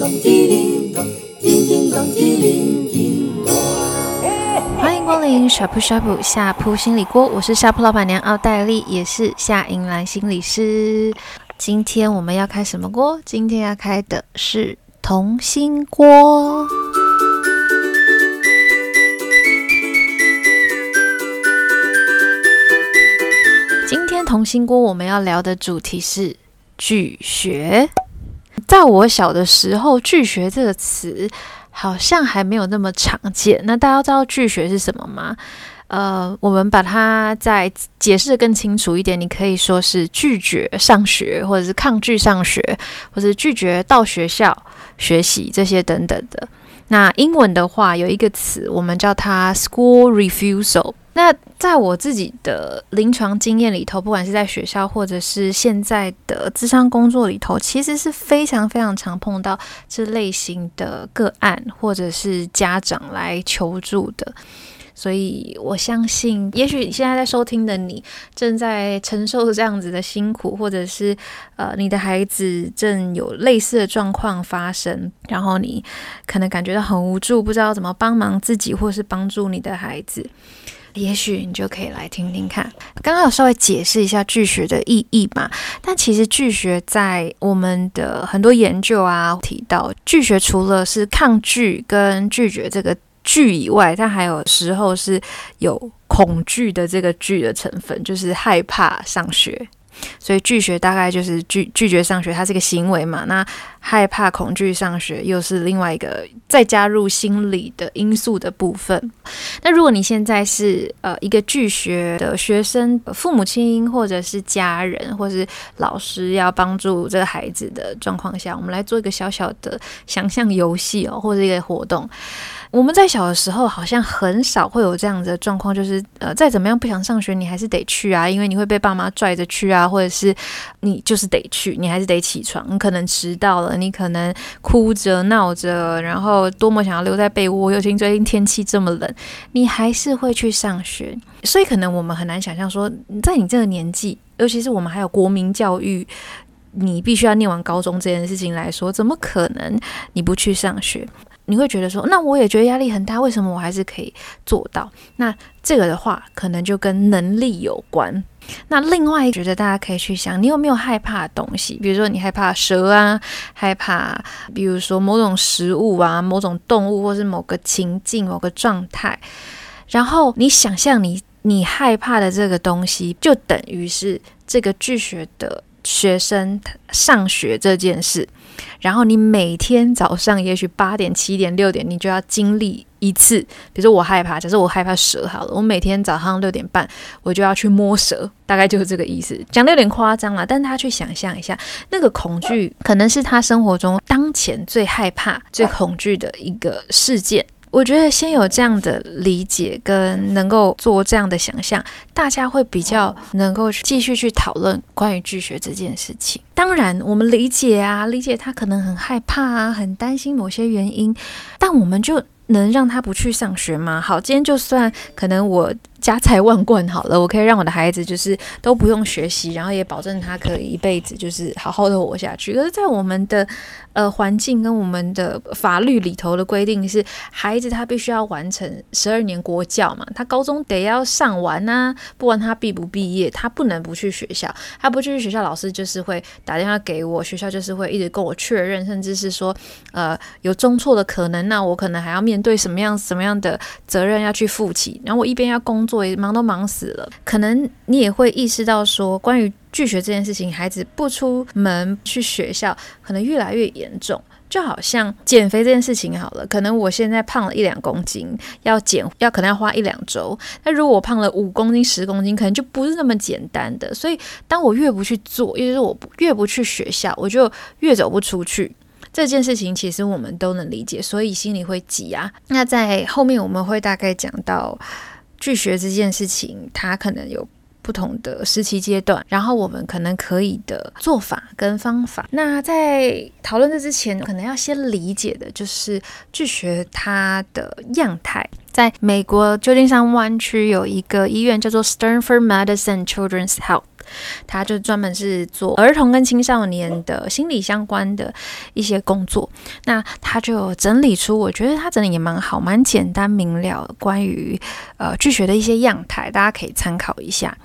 欢迎光临呷哺呷哺呷哺心理锅，我是呷哺老板娘奥黛丽，也是夏英兰心理师。今天我们要开什么锅？今天要开的是童心锅。今天童心锅我们要聊的主题是拒学。在我小的时候，拒学这个词好像还没有那么常见。那大家知道拒学是什么吗？呃，我们把它再解释得更清楚一点，你可以说是拒绝上学，或者是抗拒上学，或者是拒绝到学校学习这些等等的。那英文的话有一个词，我们叫它 school refusal。那在我自己的临床经验里头，不管是在学校或者是现在的咨商工作里头，其实是非常非常常碰到这类型的个案，或者是家长来求助的。所以我相信，也许你现在在收听的你正在承受这样子的辛苦，或者是呃，你的孩子正有类似的状况发生，然后你可能感觉到很无助，不知道怎么帮忙自己，或是帮助你的孩子。也许你就可以来听听看。刚刚有稍微解释一下拒学的意义嘛，但其实拒学在我们的很多研究啊提到，拒学除了是抗拒跟拒绝这个。拒以外，它还有时候是有恐惧的这个拒的成分，就是害怕上学。所以拒学大概就是拒拒绝上学，它是一个行为嘛。那害怕、恐惧上学又是另外一个再加入心理的因素的部分。那如果你现在是呃一个拒学的学生，父母亲或者是家人或是老师要帮助这个孩子的状况下，我们来做一个小小的想象游戏哦，或者一个活动。我们在小的时候好像很少会有这样的状况，就是呃再怎么样不想上学，你还是得去啊，因为你会被爸妈拽着去啊，或者是你就是得去，你还是得起床，你可能迟到了，你可能哭着闹着，然后多么想要留在被窝，尤其最近天气这么冷，你还是会去上学。所以可能我们很难想象说，在你这个年纪，尤其是我们还有国民教育，你必须要念完高中这件事情来说，怎么可能你不去上学？你会觉得说，那我也觉得压力很大，为什么我还是可以做到？那这个的话，可能就跟能力有关。那另外，觉得大家可以去想，你有没有害怕的东西？比如说，你害怕蛇啊，害怕，比如说某种食物啊，某种动物，或是某个情境、某个状态。然后你想象你你害怕的这个东西，就等于是这个拒绝的学生上学这件事。然后你每天早上，也许八点、七点、六点，你就要经历一次。比如说我害怕，假设我害怕蛇好了，我每天早上六点半，我就要去摸蛇，大概就是这个意思。讲的有点夸张了，但他去想象一下，那个恐惧可能是他生活中当前最害怕、最恐惧的一个事件。我觉得先有这样的理解跟能够做这样的想象，大家会比较能够继续去讨论关于拒学这件事情。当然，我们理解啊，理解他可能很害怕啊，很担心某些原因，但我们就能让他不去上学吗？好，今天就算可能我。家财万贯好了，我可以让我的孩子就是都不用学习，然后也保证他可以一辈子就是好好的活下去。可是，在我们的呃环境跟我们的法律里头的规定是，孩子他必须要完成十二年国教嘛，他高中得要上完呐、不管他毕不毕业，他不能不去学校。他不去学校，老师就是会打电话给我，学校就是会一直跟我确认，甚至是说呃有中错的可能，那我可能还要面对什么样什么样的责任要去负起。然后我一边要工。作为忙都忙死了，可能你也会意识到说，关于拒绝这件事情，孩子不出门去学校，可能越来越严重。就好像减肥这件事情好了，可能我现在胖了一两公斤，要减要可能要花一两周。那如果我胖了五公斤、十公斤，可能就不是那么简单的。所以，当我越不去做，也就是我越不去学校，我就越走不出去。这件事情其实我们都能理解，所以心里会急啊。那在后面我们会大概讲到。拒学这件事情，它可能有不同的时期阶段，然后我们可能可以的做法跟方法。那在讨论这之前，可能要先理解的就是拒学它的样态。在美国旧金山湾区有一个医院叫做 Sternford Medicine Children's Health。他就专门是做儿童跟青少年的心理相关的一些工作。那他就整理出，我觉得他整理也蛮好，蛮简单明了，关于呃拒学的一些样态，大家可以参考一下。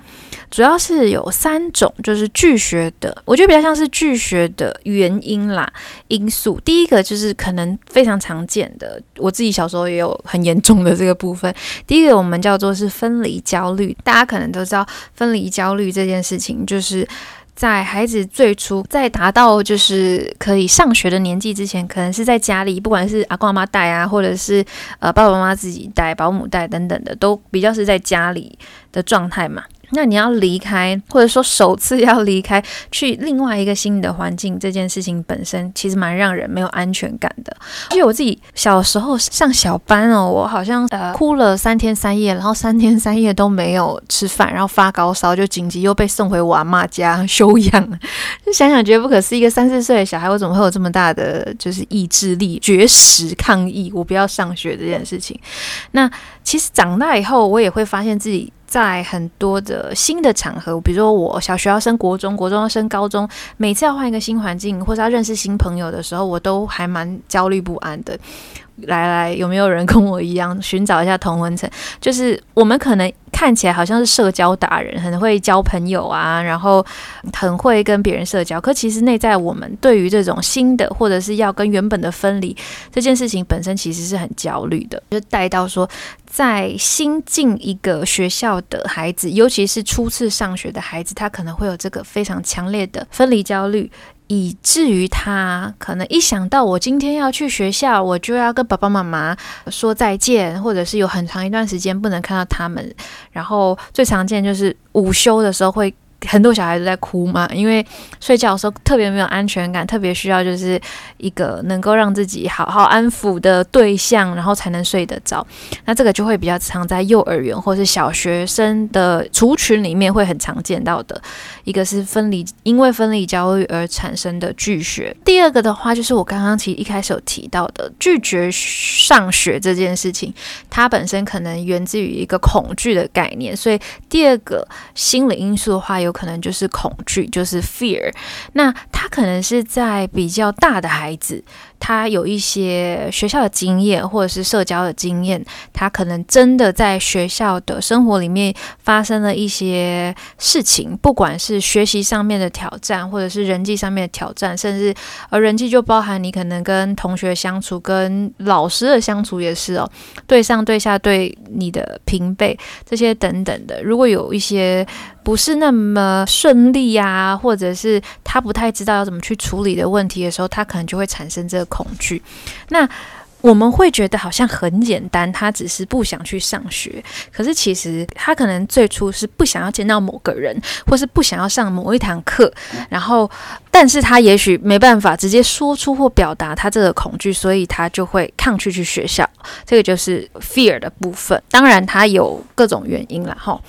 主要是有三种，就是拒学的，我觉得比较像是拒学的原因啦，因素。第一个就是可能非常常见的，我自己小时候也有很严重的这个部分。第一个我们叫做是分离焦虑，大家可能都知道分离焦虑这件事情，就是在孩子最初在达到就是可以上学的年纪之前，可能是在家里，不管是阿公阿妈带啊，或者是呃爸爸妈妈自己带、保姆带等等的，都比较是在家里的状态嘛。那你要离开，或者说首次要离开，去另外一个新的环境，这件事情本身其实蛮让人没有安全感的。因为我自己小时候上小班哦，我好像呃哭了三天三夜，然后三天三夜都没有吃饭，然后发高烧，就紧急又被送回我阿妈家休养。就想想觉得不可思议，一个三四岁的小孩，我怎么会有这么大的就是意志力，绝食抗议，我不要上学这件事情。那其实长大以后，我也会发现自己。在很多的新的场合，比如说我小学要升国中，国中要升高中，每次要换一个新环境或者要认识新朋友的时候，我都还蛮焦虑不安的。来来，有没有人跟我一样寻找一下同温层？就是我们可能看起来好像是社交达人，很会交朋友啊，然后很会跟别人社交。可其实内在我们对于这种新的，或者是要跟原本的分离这件事情本身，其实是很焦虑的。就带到说，在新进一个学校的孩子，尤其是初次上学的孩子，他可能会有这个非常强烈的分离焦虑。以至于他可能一想到我今天要去学校，我就要跟爸爸妈妈说再见，或者是有很长一段时间不能看到他们。然后最常见就是午休的时候会。很多小孩都在哭嘛，因为睡觉的时候特别没有安全感，特别需要就是一个能够让自己好好安抚的对象，然后才能睡得着。那这个就会比较常在幼儿园或是小学生的族群里面会很常见到的。一个是分离，因为分离焦虑而产生的拒学。第二个的话，就是我刚刚其实一开始有提到的拒绝上学这件事情，它本身可能源自于一个恐惧的概念，所以第二个心理因素的话有。有可能就是恐惧，就是 fear。那他可能是在比较大的孩子。他有一些学校的经验，或者是社交的经验，他可能真的在学校的生活里面发生了一些事情，不管是学习上面的挑战，或者是人际上面的挑战，甚至而人际就包含你可能跟同学相处，跟老师的相处也是哦，对上对下对你的平辈这些等等的，如果有一些不是那么顺利呀、啊，或者是他不太知道要怎么去处理的问题的时候，他可能就会产生这个。恐惧，那我们会觉得好像很简单，他只是不想去上学。可是其实他可能最初是不想要见到某个人，或是不想要上某一堂课，然后，但是他也许没办法直接说出或表达他这个恐惧，所以他就会抗拒去学校。这个就是 fear 的部分。当然，他有各种原因了哈。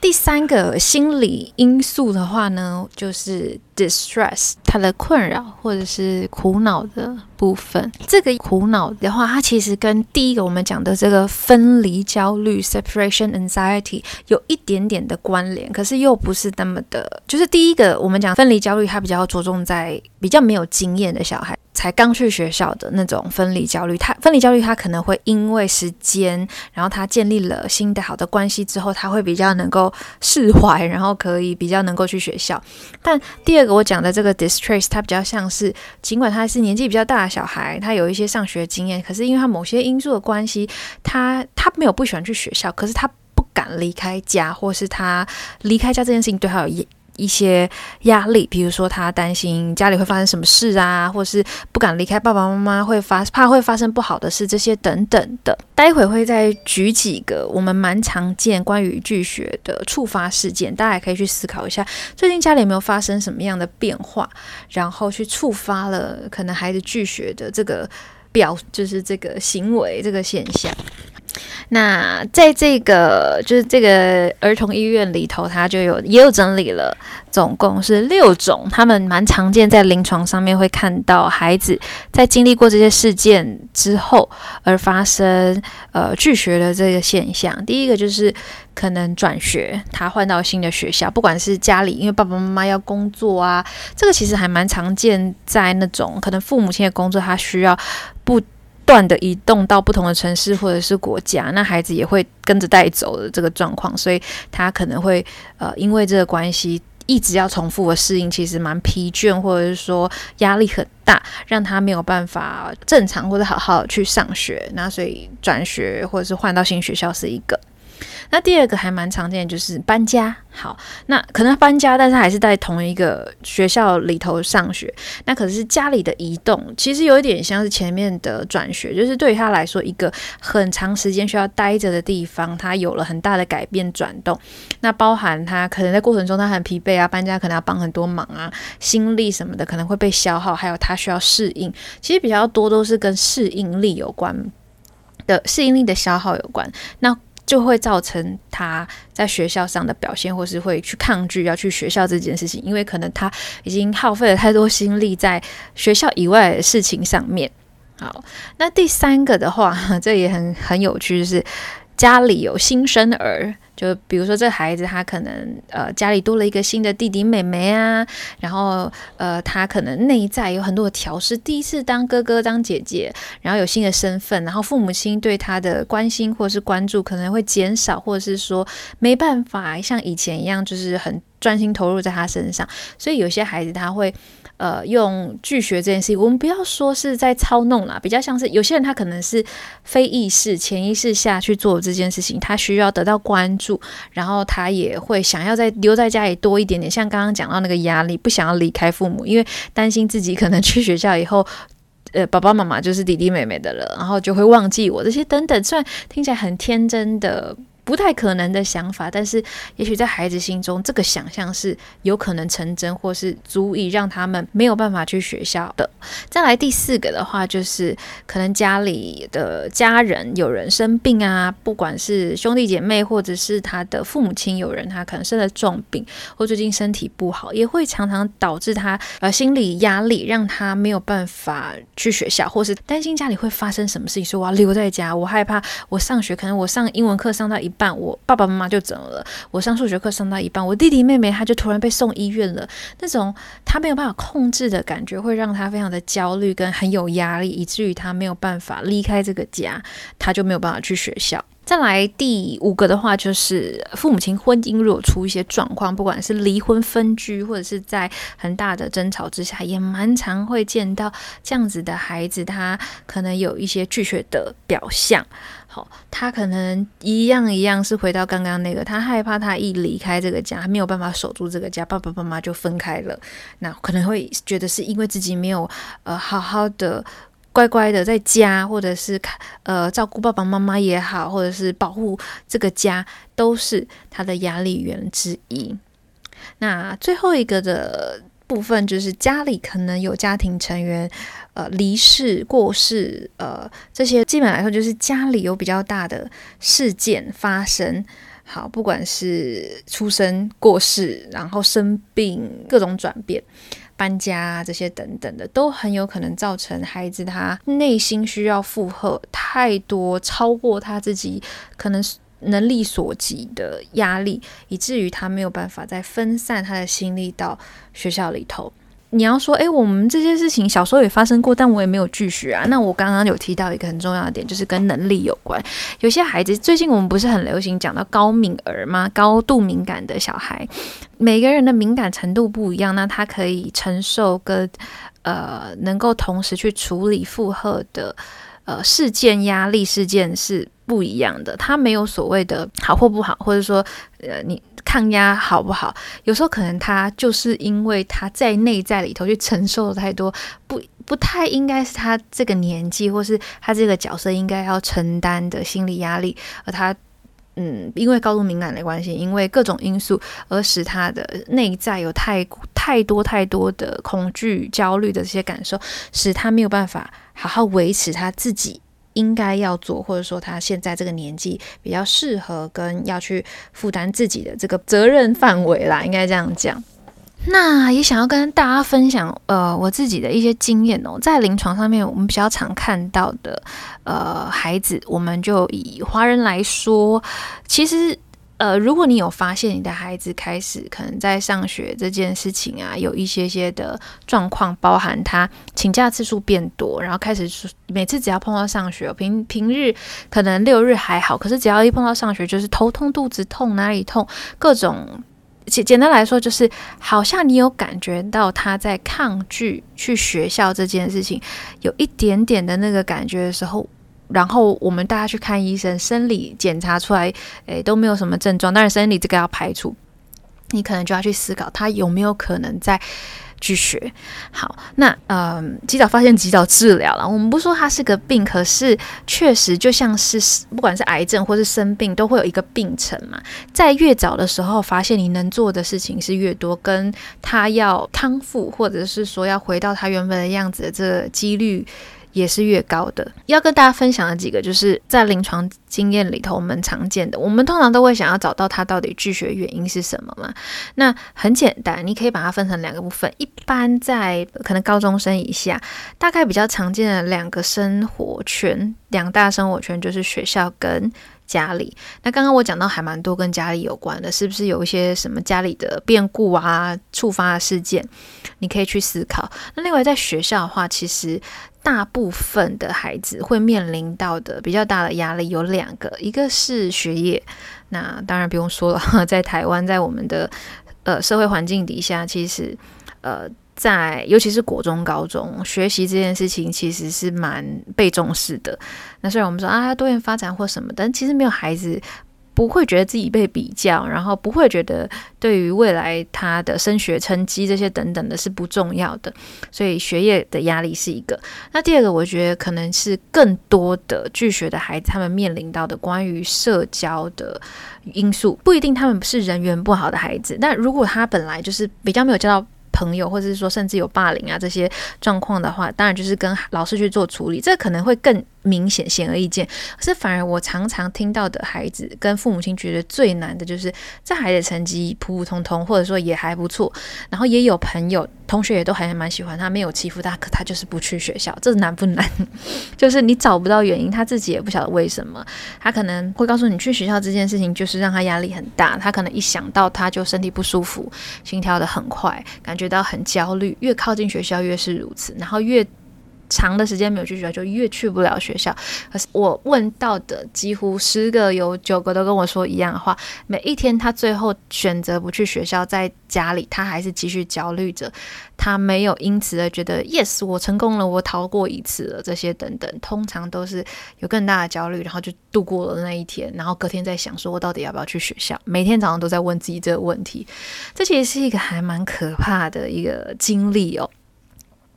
第三个心理因素的话呢，就是 distress，他的困扰或者是苦恼的部分。这个苦恼的话，它其实跟第一个我们讲的这个分离焦虑 （separation anxiety） 有一点点的关联，可是又不是那么的。就是第一个我们讲分离焦虑，它比较着重在比较没有经验的小孩。才刚去学校的那种分离焦虑，他分离焦虑，他可能会因为时间，然后他建立了新的好的关系之后，他会比较能够释怀，然后可以比较能够去学校。但第二个我讲的这个 distress，他比较像是，尽管他是年纪比较大的小孩，他有一些上学经验，可是因为他某些因素的关系，他他没有不喜欢去学校，可是他不敢离开家，或是他离开家这件事情对他有一些压力，比如说他担心家里会发生什么事啊，或是不敢离开爸爸妈妈，会发怕会发生不好的事，这些等等的。待会会再举几个我们蛮常见关于拒学的触发事件，大家也可以去思考一下，最近家里有没有发生什么样的变化，然后去触发了可能孩子拒学的这个表，就是这个行为这个现象。那在这个就是这个儿童医院里头，他就有也有整理了，总共是六种，他们蛮常见在临床上面会看到孩子在经历过这些事件之后而发生呃拒学的这个现象。第一个就是可能转学，他换到新的学校，不管是家里因为爸爸妈妈要工作啊，这个其实还蛮常见在那种可能父母亲的工作，他需要不。不断的移动到不同的城市或者是国家，那孩子也会跟着带走的这个状况，所以他可能会呃因为这个关系一直要重复的适应，其实蛮疲倦，或者是说压力很大，让他没有办法正常或者好好的去上学，那所以转学或者是换到新学校是一个。那第二个还蛮常见的，就是搬家。好，那可能搬家，但是还是在同一个学校里头上学。那可是家里的移动，其实有一点像是前面的转学，就是对于他来说，一个很长时间需要待着的地方，他有了很大的改变转动。那包含他可能在过程中他很疲惫啊，搬家可能要帮很多忙啊，心力什么的可能会被消耗，还有他需要适应，其实比较多都是跟适应力有关的，适应力的消耗有关。那就会造成他在学校上的表现，或是会去抗拒要去学校这件事情，因为可能他已经耗费了太多心力在学校以外的事情上面。好，那第三个的话，这也很很有趣，就是家里有新生儿。就比如说，这孩子他可能呃家里多了一个新的弟弟妹妹啊，然后呃他可能内在有很多的调试，第一次当哥哥当姐姐，然后有新的身份，然后父母亲对他的关心或是关注可能会减少，或者是说没办法像以前一样，就是很专心投入在他身上，所以有些孩子他会。呃，用拒学这件事情，我们不要说是在操弄啦，比较像是有些人他可能是非意识、潜意识下去做这件事情，他需要得到关注，然后他也会想要再留在家里多一点点。像刚刚讲到那个压力，不想要离开父母，因为担心自己可能去学校以后，呃，爸爸妈妈就是弟弟妹妹的了，然后就会忘记我这些等等。虽然听起来很天真的。不太可能的想法，但是也许在孩子心中，这个想象是有可能成真，或是足以让他们没有办法去学校的。再来第四个的话，就是可能家里的家人有人生病啊，不管是兄弟姐妹，或者是他的父母亲有人他可能生了重病，或最近身体不好，也会常常导致他呃心理压力，让他没有办法去学校，或是担心家里会发生什么事情，说我要留在家，我害怕我上学，可能我上英文课上到一。半我爸爸妈妈就怎么了？我上数学课上到一半，我弟弟妹妹他就突然被送医院了。那种他没有办法控制的感觉，会让他非常的焦虑跟很有压力，以至于他没有办法离开这个家，他就没有办法去学校。再来第五个的话，就是父母亲婚姻如果出一些状况，不管是离婚分居，或者是在很大的争吵之下，也蛮常会见到这样子的孩子，他可能有一些拒绝的表象。好，他可能一样一样是回到刚刚那个，他害怕他一离开这个家，没有办法守住这个家，爸爸妈妈就分开了。那可能会觉得是因为自己没有呃好好的。乖乖的在家，或者是看呃照顾爸爸妈妈也好，或者是保护这个家，都是他的压力源之一。那最后一个的部分就是家里可能有家庭成员呃离世、过世，呃这些基本来说就是家里有比较大的事件发生。好，不管是出生、过世，然后生病，各种转变。搬家啊，这些等等的，都很有可能造成孩子他内心需要负荷太多，超过他自己可能能力所及的压力，以至于他没有办法再分散他的心力到学校里头。你要说，诶，我们这些事情小时候也发生过，但我也没有拒学啊。那我刚刚有提到一个很重要的点，就是跟能力有关。有些孩子，最近我们不是很流行讲到高敏儿吗？高度敏感的小孩，每个人的敏感程度不一样，那他可以承受跟呃，能够同时去处理负荷的呃事件压力事件是不一样的。他没有所谓的好或不好，或者说呃你。抗压好不好？有时候可能他就是因为他在内在里头去承受了太多，不不太应该是他这个年纪或是他这个角色应该要承担的心理压力，而他嗯，因为高度敏感的关系，因为各种因素而使他的内在有太太多太多的恐惧、焦虑的这些感受，使他没有办法好好维持他自己应该要做，或者说他现在这个年纪比较适合跟要去负担自己的这个责任范围啦，应该这样讲。那也想要跟大家分享，呃，我自己的一些经验哦，在临床上面，我们比较常看到的，呃，孩子，我们就以华人来说，其实，呃，如果你有发现你的孩子开始可能在上学这件事情啊，有一些些的状况，包含他请假次数变多，然后开始每次只要碰到上学，平平日可能六日还好，可是只要一碰到上学，就是头痛、肚子痛、哪里痛，各种。简简单来说，就是好像你有感觉到他在抗拒去学校这件事情，有一点点的那个感觉的时候，然后我们大家去看医生，生理检查出来，诶，都没有什么症状，但是生理这个要排除，你可能就要去思考他有没有可能在。去学好，那嗯，及早发现，及早治疗了。我们不说它是个病，可是确实就像是不管是癌症或是生病，都会有一个病程嘛。在越早的时候发现，你能做的事情是越多，跟他要康复，或者是说要回到他原本的样子的这个几率。也是越高的。要跟大家分享的几个，就是在临床经验里头，我们常见的，我们通常都会想要找到他到底拒绝原因是什么嘛？那很简单，你可以把它分成两个部分。一般在可能高中生以下，大概比较常见的两个生活圈，两大生活圈就是学校跟家里。那刚刚我讲到还蛮多跟家里有关的，是不是有一些什么家里的变故啊，触发的事件？你可以去思考。那另外在学校的话，其实。大部分的孩子会面临到的比较大的压力有两个，一个是学业，那当然不用说了，在台湾，在我们的呃社会环境底下，其实呃在尤其是国中、高中学习这件事情，其实是蛮被重视的。那虽然我们说啊多元发展或什么，但其实没有孩子。不会觉得自己被比较，然后不会觉得对于未来他的升学成绩这些等等的是不重要的，所以学业的压力是一个。那第二个，我觉得可能是更多的拒学的孩子，他们面临到的关于社交的因素，不一定他们是人缘不好的孩子，但如果他本来就是比较没有交到。朋友，或者是说甚至有霸凌啊这些状况的话，当然就是跟老师去做处理，这可能会更明显、显而易见。可是反而我常常听到的孩子跟父母亲觉得最难的就是，这孩子成绩普普通通，或者说也还不错，然后也有朋友、同学也都还蛮喜欢他，没有欺负他，可他就是不去学校，这难不难？就是你找不到原因，他自己也不晓得为什么，他可能会告诉你去学校这件事情就是让他压力很大，他可能一想到他就身体不舒服，心跳得很快，感觉。到很焦虑，越靠近学校越是如此，然后越长的时间没有去学校，就越去不了学校。可是我问到的几乎十个有九个都跟我说一样的话，每一天他最后选择不去学校，在家里他还是继续焦虑着，他没有因此而觉得 yes 我成功了，我逃过一次了，这些等等，通常都是有更大的焦虑，然后就度过了那一天，然后隔天在想说我到底要不要去学校，每天早上都在问自己这个问题，这其实是一个还蛮可怕的一个经历哦。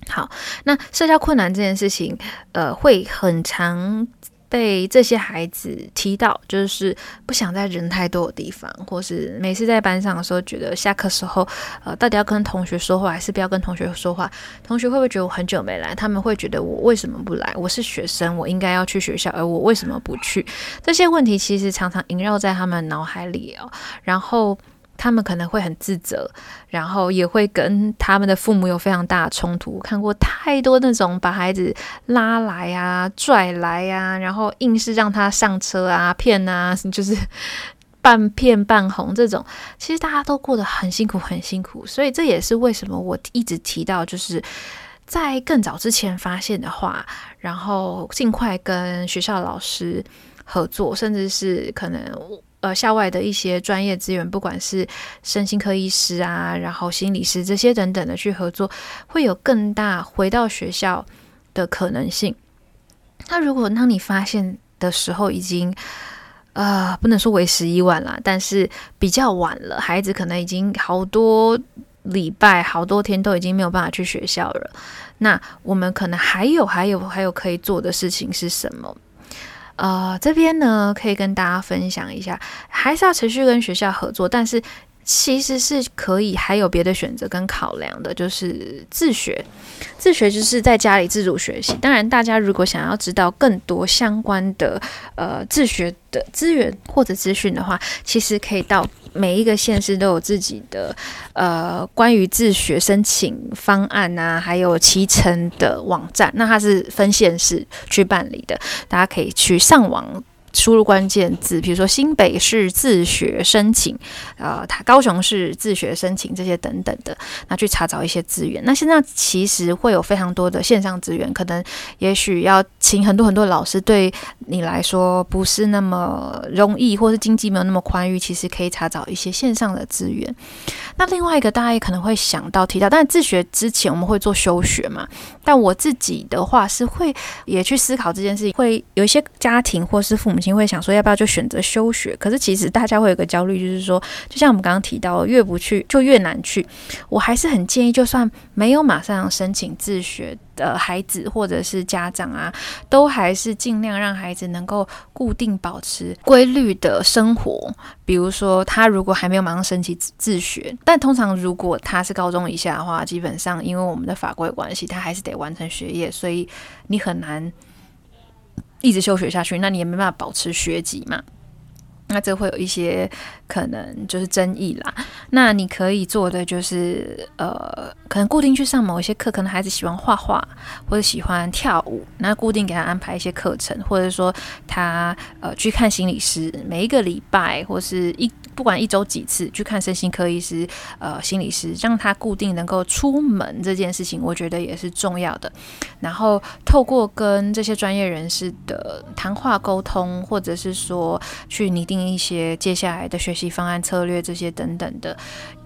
好，那社交困难这件事情，呃，会很常被这些孩子提到，就是不想在人太多的地方，或是每次在班上的时候，觉得下课时候，呃，到底要跟同学说话，还是不要跟同学说话？同学会不会觉得我很久没来？他们会觉得我为什么不来？我是学生，我应该要去学校，而我为什么不去？这些问题其实常常萦绕在他们脑海里哦，然后。他们可能会很自责，然后也会跟他们的父母有非常大的冲突。看过太多那种把孩子拉来啊、拽来啊，然后硬是让他上车啊、骗啊，就是半骗半哄这种。其实大家都过得很辛苦，很辛苦。所以这也是为什么我一直提到，就是在更早之前发现的话，然后尽快跟学校老师合作，甚至是可能。呃，校外的一些专业资源，不管是身心科医师啊，然后心理师这些等等的去合作，会有更大回到学校的可能性。那如果当你发现的时候，已经呃不能说为时已晚了，但是比较晚了，孩子可能已经好多礼拜、好多天都已经没有办法去学校了。那我们可能还有、还有、还有可以做的事情是什么？呃，这边呢可以跟大家分享一下，还是要持续跟学校合作，但是其实是可以还有别的选择跟考量的，就是自学。自学就是在家里自主学习。当然，大家如果想要知道更多相关的呃自学的资源或者资讯的话，其实可以到每一个县市都有自己的呃关于自学申请方案啊，还有骑乘的网站。那它是分县市去办理的，大家可以去上网。输入关键字，比如说新北市自学申请，呃，它高雄市自学申请这些等等的，那去查找一些资源。那现在其实会有非常多的线上资源，可能也许要请很多很多老师，对你来说不是那么容易，或是经济没有那么宽裕，其实可以查找一些线上的资源。那另外一个大家也可能会想到提到，但自学之前我们会做休学嘛？但我自己的话是会也去思考这件事情，会有一些家庭或是父母。会想说要不要就选择休学？可是其实大家会有个焦虑，就是说，就像我们刚刚提到，越不去就越难去。我还是很建议，就算没有马上申请自学的孩子或者是家长啊，都还是尽量让孩子能够固定保持规律的生活。比如说，他如果还没有马上申请自学，但通常如果他是高中以下的话，基本上因为我们的法规关系，他还是得完成学业，所以你很难。一直休学下去，那你也没办法保持学籍嘛？那这会有一些可能就是争议啦。那你可以做的就是，呃，可能固定去上某一些课，可能孩子喜欢画画或者喜欢跳舞，那固定给他安排一些课程，或者说他呃去看心理师，每一个礼拜或是一。不管一周几次去看身心科医师、呃心理师，让他固定能够出门这件事情，我觉得也是重要的。然后透过跟这些专业人士的谈话沟通，或者是说去拟定一些接下来的学习方案、策略这些等等的。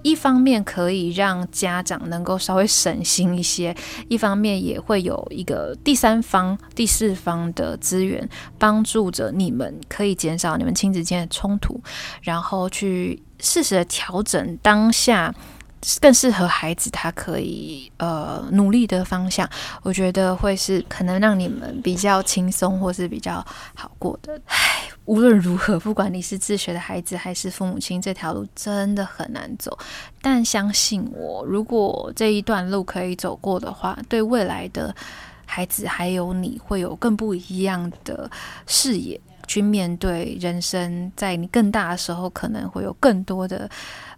一方面可以让家长能够稍微省心一些，一方面也会有一个第三方、第四方的资源帮助着你们，可以减少你们亲子间的冲突，然后去适时的调整当下更适合孩子他可以呃努力的方向。我觉得会是可能让你们比较轻松或是比较好过的。唉无论如何，不管你是自学的孩子还是父母亲，这条路真的很难走。但相信我，如果这一段路可以走过的话，对未来的孩子还有你会有更不一样的视野去面对人生。在你更大的时候，可能会有更多的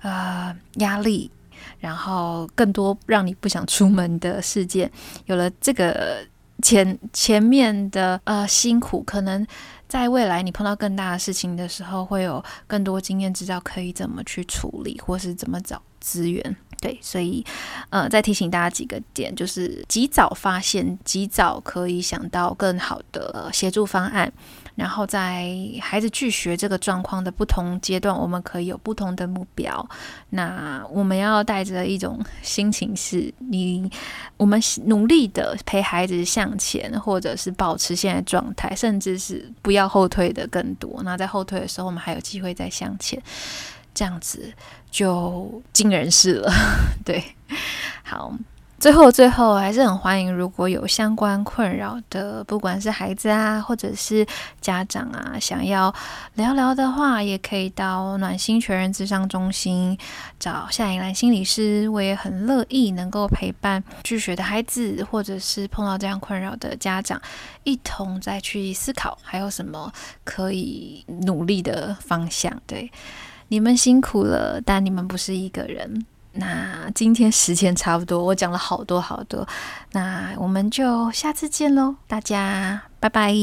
呃压力，然后更多让你不想出门的事件。有了这个前前面的呃辛苦，可能。在未来，你碰到更大的事情的时候，会有更多经验，知道可以怎么去处理，或是怎么找资源。对，所以，呃，再提醒大家几个点，就是及早发现，及早可以想到更好的协助方案。然后，在孩子拒学这个状况的不同阶段，我们可以有不同的目标。那我们要带着一种心情是：你我们努力的陪孩子向前，或者是保持现在状态，甚至是不要后退的更多。那在后退的时候，我们还有机会再向前，这样子就尽人事了。对，好。最后，最后还是很欢迎，如果有相关困扰的，不管是孩子啊，或者是家长啊，想要聊聊的话，也可以到暖心全人智商中心找夏怡兰心理师。我也很乐意能够陪伴拒学的孩子，或者是碰到这样困扰的家长，一同再去思考还有什么可以努力的方向。对，你们辛苦了，但你们不是一个人。那今天时间差不多，我讲了好多好多，那我们就下次见喽，大家拜拜。